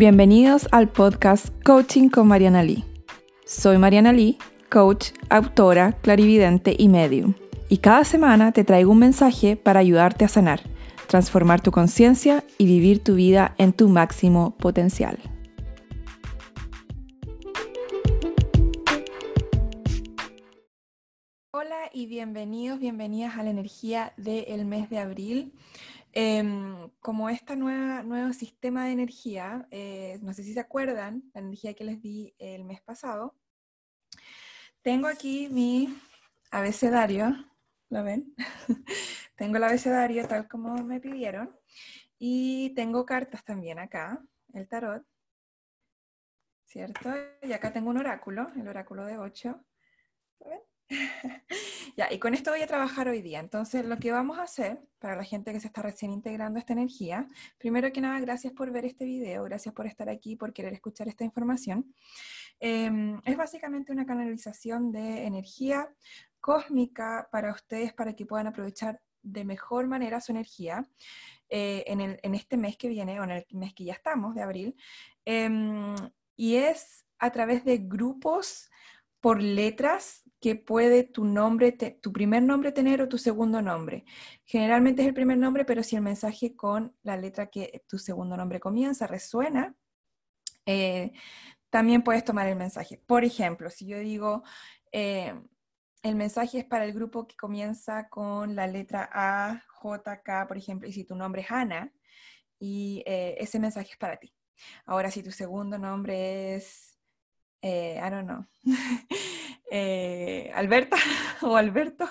Bienvenidos al podcast Coaching con Mariana Lee. Soy Mariana Lee, coach, autora, clarividente y medium. Y cada semana te traigo un mensaje para ayudarte a sanar, transformar tu conciencia y vivir tu vida en tu máximo potencial. Hola y bienvenidos, bienvenidas a la energía del mes de abril. Em, como este nuevo sistema de energía, eh, no sé si se acuerdan, la energía que les di el mes pasado, tengo aquí mi abecedario, ¿lo ven? tengo el abecedario tal como me pidieron y tengo cartas también acá, el tarot, ¿cierto? Y acá tengo un oráculo, el oráculo de 8, ¿lo ven? ya, y con esto voy a trabajar hoy día. Entonces, lo que vamos a hacer para la gente que se está recién integrando esta energía, primero que nada, gracias por ver este video, gracias por estar aquí, por querer escuchar esta información. Em, es básicamente una canalización de energía cósmica para ustedes, para que puedan aprovechar de mejor manera su energía eh, en, el, en, este mes que viene, o en el mes que ya estamos, de abril. Em, y es a través de grupos por letras que puede tu nombre, tu primer nombre tener o tu segundo nombre. Generalmente es el primer nombre, pero si el mensaje con la letra que tu segundo nombre comienza resuena, eh, también puedes tomar el mensaje. Por ejemplo, si yo digo, eh, el mensaje es para el grupo que comienza con la letra A, J, K, por ejemplo, y si tu nombre es Ana, y eh, ese mensaje es para ti. Ahora, si tu segundo nombre es I don't know, eh, Alberta o Alberto,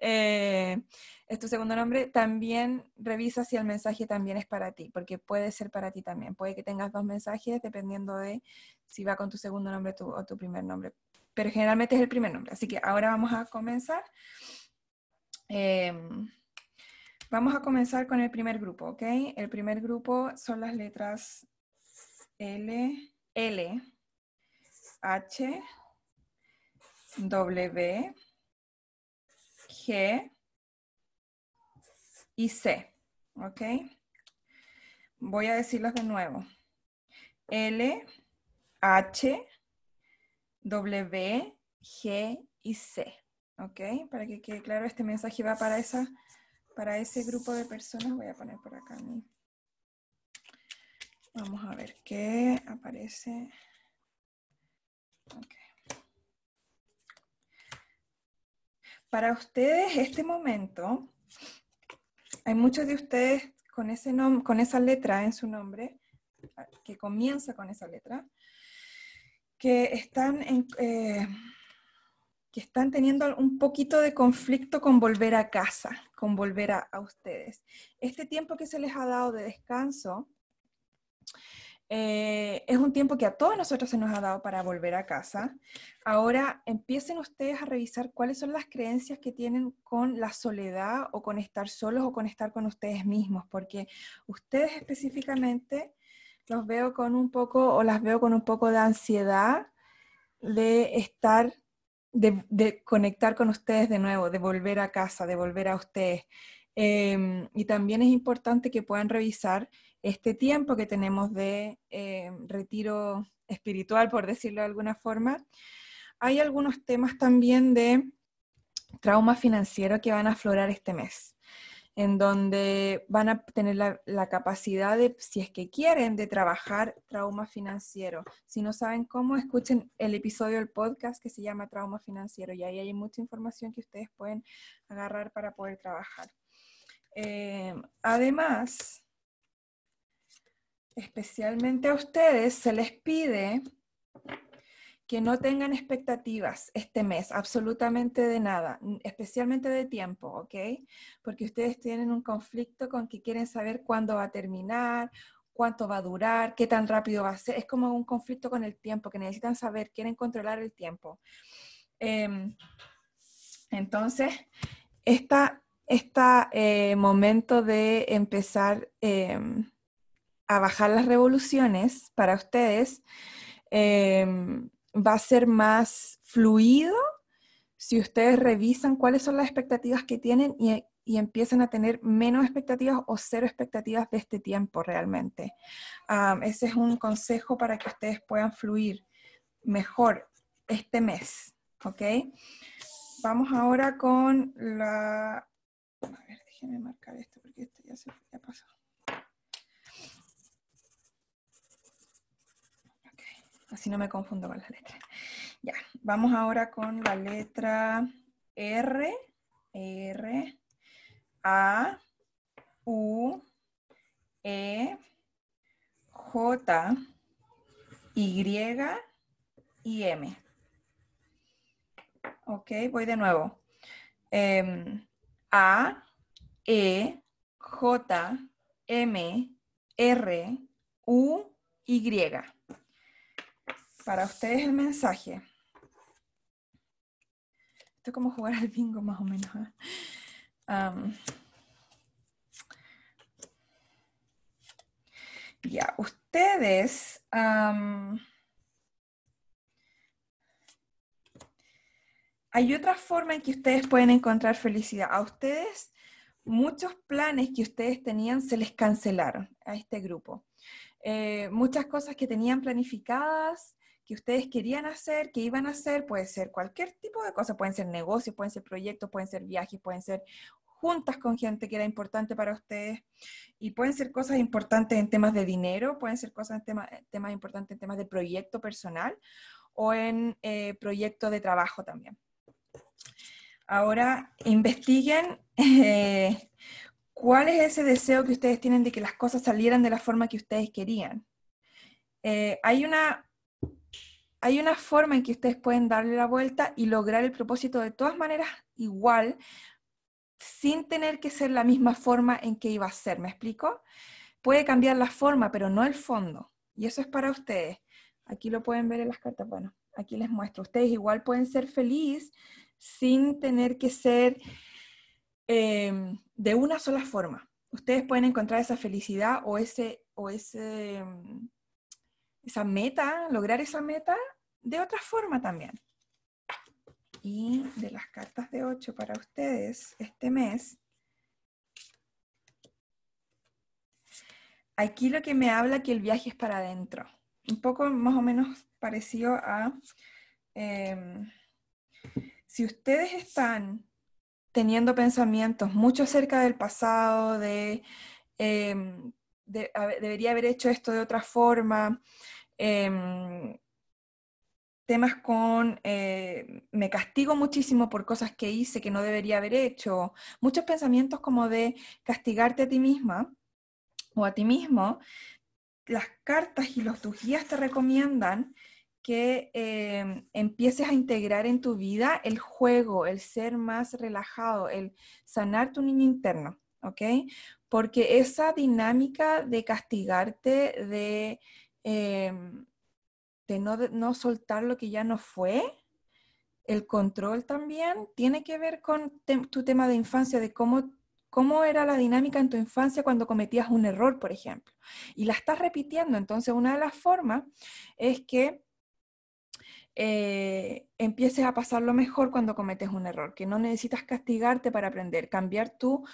eh, es tu segundo nombre, también revisa si el mensaje también es para ti, porque puede ser para ti también. Puede que tengas dos mensajes dependiendo de si va con tu segundo nombre o tu primer nombre. Pero generalmente es el primer nombre. Así que ahora vamos a comenzar. Em, vamos a comenzar con el primer grupo, ¿ok? El primer grupo son las letras L, L, H, W, G y C. ¿Ok? Voy a decirlos de nuevo. L, H, W, G y C. ¿Ok? Para que quede claro, este mensaje va para, esa, para ese grupo de personas. Voy a poner por acá. Vamos a ver qué aparece. Para ustedes, este momento, hay muchos de ustedes con, esa letra en su nombre, que comienza con esa letra, que están, eh, que están teniendo un poquito de conflicto con volver a casa, con volver a ustedes. Este tiempo que se les ha dado de descanso, eh, es un tiempo que a todos nosotros se nos ha dado para volver a casa. Ahora empiecen ustedes a revisar cuáles son las creencias que tienen con la soledad o con estar solos o con estar con ustedes mismos, porque ustedes específicamente los veo con un poco o las veo con un poco de ansiedad de estar, de, conectar con ustedes de nuevo, de volver a casa, de volver a ustedes. Em, y también es importante que puedan revisar este tiempo que tenemos de eh, retiro espiritual, por decirlo de alguna forma, hay algunos temas también de trauma financiero que van a aflorar este mes, en donde van a tener la, capacidad de, si es que quieren, de trabajar trauma financiero. Si no saben cómo, escuchen el episodio del podcast que se llama Trauma Financiero y ahí hay mucha información que ustedes pueden agarrar para poder trabajar. Eh, además, especialmente a ustedes, se les pide que no tengan expectativas este mes, absolutamente de nada, especialmente de tiempo, ¿ok? Porque ustedes tienen un conflicto con que quieren saber cuándo va a terminar, cuánto va a durar, qué tan rápido va a ser. Es como un conflicto con el tiempo, que necesitan saber, quieren controlar el tiempo. Em, entonces, este momento de empezar... Em, bajar las revoluciones para ustedes em, va a ser más fluido si ustedes revisan cuáles son las expectativas que tienen y empiezan a tener menos expectativas o cero expectativas de este tiempo realmente. ese es un consejo para que ustedes puedan fluir mejor este mes, ¿ok? Vamos ahora con la... Déjenme marcar esto porque esto ya, se, pasó. Así no me confundo con las letras. Ya, vamos ahora con la letra R, R, A, U, E, J, Y y M. Ok, voy de nuevo. Em, A, E, J, M, R, U, Y. Para ustedes el mensaje. Esto es como jugar al bingo más o menos. ¿eh? ya, ustedes... hay otra forma en que ustedes pueden encontrar felicidad. A ustedes, muchos planes que ustedes tenían se les cancelaron a este grupo. Eh, muchas cosas que tenían planificadas, que ustedes querían hacer, que iban a hacer, puede ser cualquier tipo de cosa, pueden ser negocios, pueden ser proyectos, pueden ser viajes, pueden ser juntas con gente que era importante para ustedes y pueden ser cosas importantes en temas de dinero, pueden ser cosas en temas, temas importantes en temas de proyecto personal o en eh, proyecto de trabajo también. Ahora, investiguen eh, cuál es ese deseo que ustedes tienen de que las cosas salieran de la forma que ustedes querían. Eh, hay, una, hay una forma en que ustedes pueden darle la vuelta y lograr el propósito de todas maneras igual, sin tener que ser la misma forma en que iba a ser. ¿Me explico? Puede cambiar la forma, pero no el fondo. Y eso es para ustedes. Aquí lo pueden ver en las cartas. Bueno, aquí les muestro. Ustedes igual pueden ser felices sin tener que ser em, de una sola forma. Ustedes pueden encontrar esa felicidad o, ese, o ese, em, esa meta, lograr esa meta de otra forma también. Y de las cartas de 8 para ustedes este mes, aquí lo que me habla que el viaje es para adentro. Un poco más o menos parecido a... Em, si ustedes están teniendo pensamientos mucho acerca del pasado, de, em, debería haber hecho esto de otra forma, em, temas con eh, me castigo muchísimo por cosas que hice que no debería haber hecho, muchos pensamientos como de castigarte a ti misma o a ti mismo, las cartas y los tus guías te recomiendan que em, empieces a integrar en tu vida el juego, el ser más relajado, el sanar tu niño interno, ¿ok? Porque esa dinámica de castigarte, de, em, de no, soltar lo que ya no fue, el control también tiene que ver con tu tema de infancia, de cómo, cómo era la dinámica en tu infancia cuando cometías un error, por ejemplo. Y la estás repitiendo. Entonces, una de las formas es que eh, empieces a pasarlo mejor cuando cometes un error, que no necesitas castigarte para aprender, cambiar tu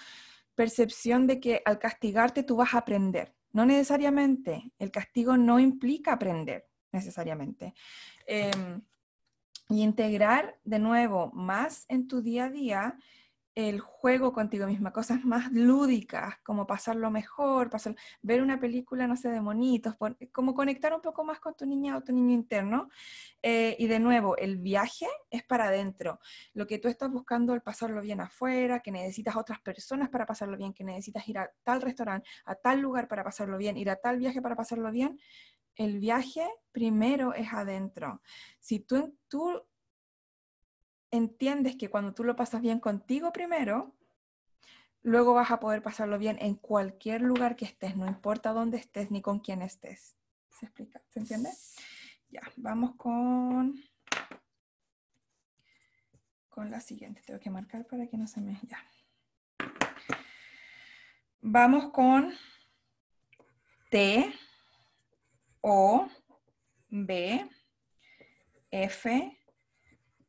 percepción de que al castigarte tú vas a aprender. No necesariamente, el castigo no implica aprender necesariamente. Em, y integrar de nuevo más en tu día a día el juego contigo misma, cosas más lúdicas, como pasarlo mejor, pasar, ver una película, no sé, de monitos, como conectar un poco más con tu niña o tu niño interno. Eh, y de nuevo, el viaje es para adentro. Lo que tú estás buscando, el pasarlo bien afuera, que necesitas otras personas para pasarlo bien, que necesitas ir a tal restaurante, a tal lugar para pasarlo bien, ir a tal viaje para pasarlo bien, el viaje primero es adentro. Si tú, tú entiendes que cuando tú lo pasas bien contigo primero, luego vas a poder pasarlo bien en cualquier lugar que estés, no importa dónde estés ni con quién estés. ¿Se explica? ¿Se entiende? Ya, vamos con, con la siguiente. Tengo que marcar para que no se me... Ya. Vamos con T, O, B, F,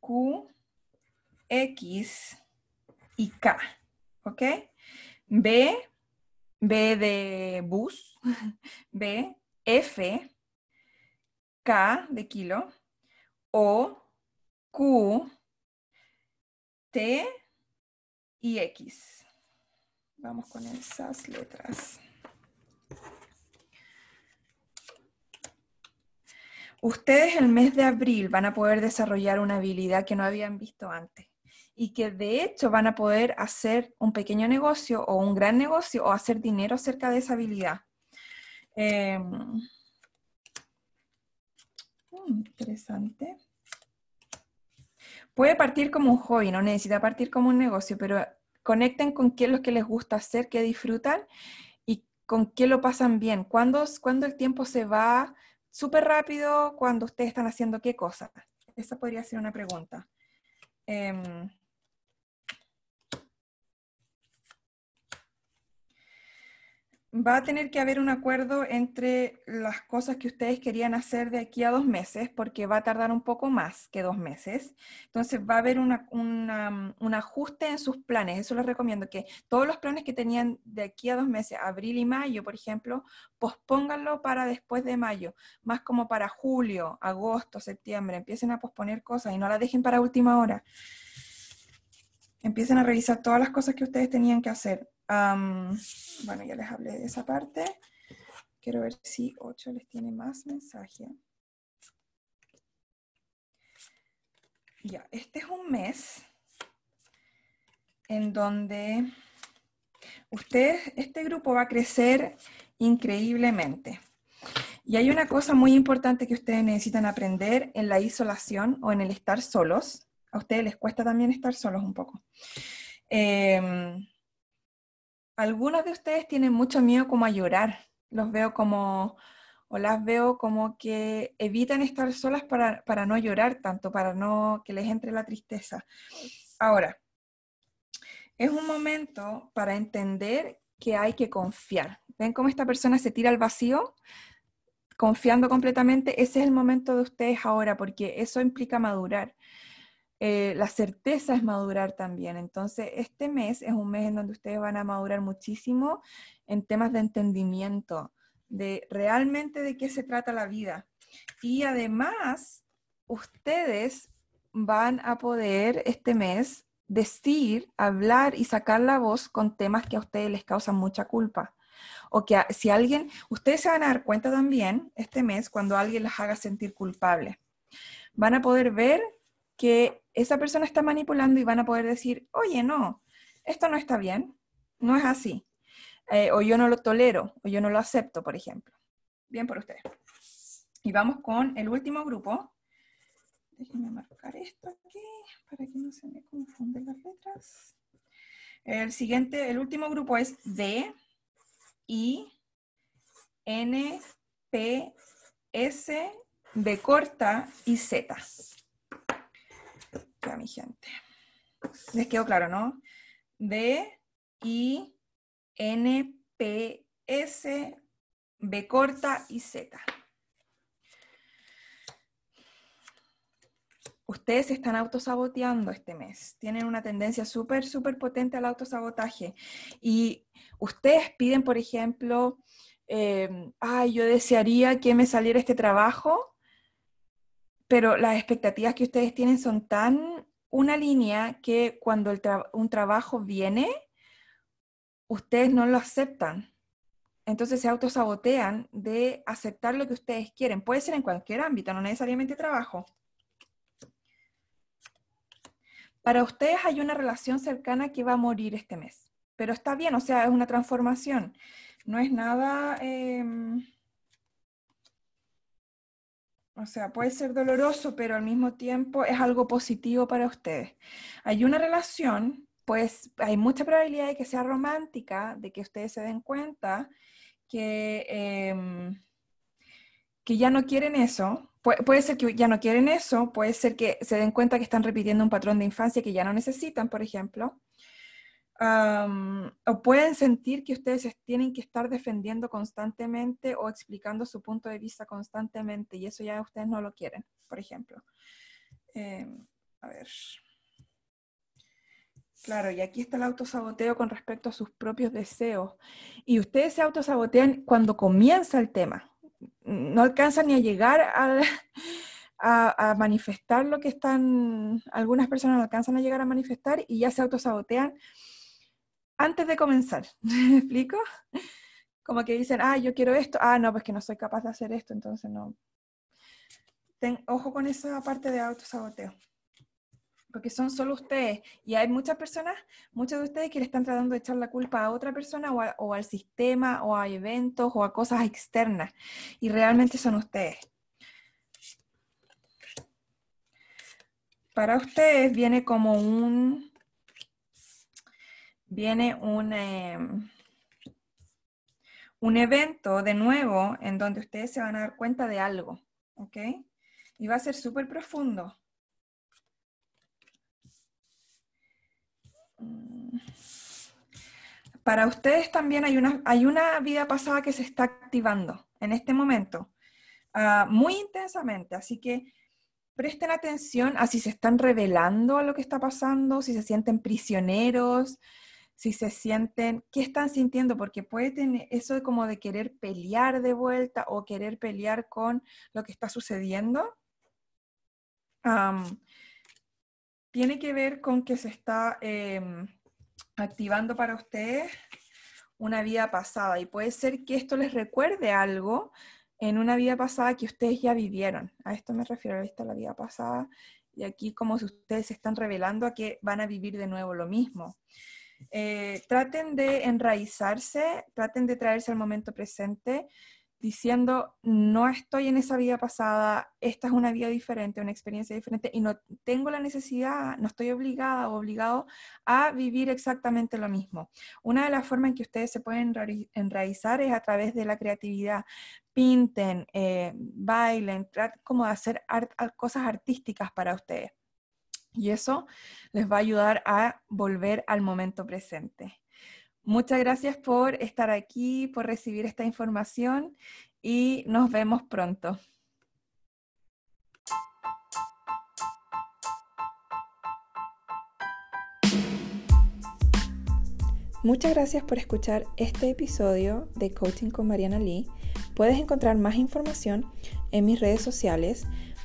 Q, X y K. ¿ok? B, B de bus, B, F, K de kilo, O, Q, T y X. Vamos con esas letras. Ustedes el mes de abril van a poder desarrollar una habilidad que no habían visto antes y que de hecho van a poder hacer un pequeño negocio o un gran negocio o hacer dinero acerca de esa habilidad. Em, mm, interesante. Puede partir como un hobby, no necesita partir como un negocio, pero conecten con qué es lo que les gusta hacer, qué disfrutan y con qué lo pasan bien. ¿Cuándo, cuando el tiempo se va súper rápido? cuando ustedes están haciendo qué cosa? Esa podría ser una pregunta. Em, va a tener que haber un acuerdo entre las cosas que ustedes querían hacer de aquí a dos meses, porque va a tardar un poco más que dos meses. Entonces va a haber un ajuste en sus planes. Eso les recomiendo, que todos los planes que tenían de aquí a dos meses, abril y mayo, por ejemplo, pospónganlo para después de mayo, más como para julio, agosto, septiembre. Empiecen a posponer cosas y no la dejen para última hora. Empiecen a revisar todas las cosas que ustedes tenían que hacer bueno, ya les hablé de esa parte. Quiero ver si 8 les tiene más mensaje. Ya, este es un mes en donde ustedes, este grupo va a crecer increíblemente. Y hay una cosa muy importante que ustedes necesitan aprender en la isolación o en el estar solos. A ustedes les cuesta también estar solos un poco. Eh, algunos de ustedes tienen mucho miedo como a llorar. Los veo como, o las veo como que evitan estar solas para, para no llorar tanto, para no que les entre la tristeza. Ahora, es un momento para entender que hay que confiar. ¿Ven cómo esta persona se tira al vacío? Confiando completamente, ese es el momento de ustedes ahora, porque eso implica madurar. Eh, la certeza es madurar también. Entonces, este mes es un mes en donde ustedes van a madurar muchísimo en temas de entendimiento, de realmente de qué se trata la vida. Y además, ustedes van a poder este mes decir, hablar y sacar la voz con temas que a ustedes les causan mucha culpa. O que si alguien, ustedes se van a dar cuenta también este mes cuando alguien les haga sentir culpable. Van a poder ver que esa persona está manipulando y van a poder decir, oye, no, esto no está bien, no es así. Eh, o yo no lo tolero, o yo no lo acepto, por ejemplo. Bien por ustedes. Y vamos con el último grupo. Déjenme marcar esto aquí para que no se me confunden las letras. El siguiente, el último grupo es D, I, N, P, S, B corta y Z mi gente. Les quedó claro, ¿no? D, I, N, P, S, B corta y Z. Ustedes se están autosaboteando este mes. Tienen una tendencia súper, súper potente al autosabotaje. Y ustedes piden, por ejemplo, eh, ay, yo desearía que me saliera este trabajo pero las expectativas que ustedes tienen son tan una línea que cuando un trabajo viene, ustedes no lo aceptan. Entonces se autosabotean de aceptar lo que ustedes quieren. Puede ser en cualquier ámbito, no necesariamente trabajo. Para ustedes hay una relación cercana que va a morir este mes, pero está bien, o sea, es una transformación. No es nada... Em, o sea, puede ser doloroso, pero al mismo tiempo es algo positivo para ustedes. Hay una relación, pues hay mucha probabilidad de que sea romántica, de que ustedes se den cuenta que, em, que ya no quieren eso. puede ser que ya no quieren eso, puede ser que se den cuenta que están repitiendo un patrón de infancia que ya no necesitan, por ejemplo o pueden sentir que ustedes tienen que estar defendiendo constantemente o explicando su punto de vista constantemente y eso ya ustedes no lo quieren, por ejemplo. Em, a ver. Claro, y aquí está el autosaboteo con respecto a sus propios deseos. Y ustedes se autosabotean cuando comienza el tema. No alcanzan ni a llegar a, manifestar lo que están, algunas personas alcanzan a llegar a manifestar y ya se autosabotean antes de comenzar. ¿Me explico? Como que dicen, ah, yo quiero esto, ah, no, pues que no soy capaz de hacer esto, entonces no. Ten, ojo con esa parte de autosaboteo porque son solo ustedes. Y hay muchas personas, muchos de ustedes que le están tratando de echar la culpa a otra persona o, al sistema o a eventos o a cosas externas. Y realmente son ustedes. Para ustedes viene como un, viene un, em, un evento de nuevo en donde ustedes se van a dar cuenta de algo, ¿ok? Y va a ser súper profundo. Para ustedes también hay una, hay una vida pasada que se está activando en este momento, ah, muy intensamente, así que presten atención a si se están revelando a lo que está pasando, si se sienten prisioneros, si se sienten, qué están sintiendo, porque puede tener eso de como de querer pelear de vuelta o querer pelear con lo que está sucediendo. tiene que ver con que se está em, activando para ustedes una vida pasada y puede ser que esto les recuerde algo en una vida pasada que ustedes ya vivieron. A esto me refiero, a la vida pasada y aquí como si ustedes se están revelando a que van a vivir de nuevo lo mismo. Eh, traten de enraizarse, traten de traerse al momento presente diciendo, no estoy en esa vida pasada, esta es una vida diferente, una experiencia diferente y no tengo la necesidad, no estoy obligada o obligado a vivir exactamente lo mismo. Una de las formas en que ustedes se pueden enraizar es a través de la creatividad. Pinten, eh, bailen, traten como de hacer cosas artísticas para ustedes. Y eso les va a ayudar a volver al momento presente. Muchas gracias por estar aquí, por recibir esta información y nos vemos pronto. Muchas gracias por escuchar este episodio de Coaching con Mariana Lee. Puedes encontrar más información en mis redes sociales,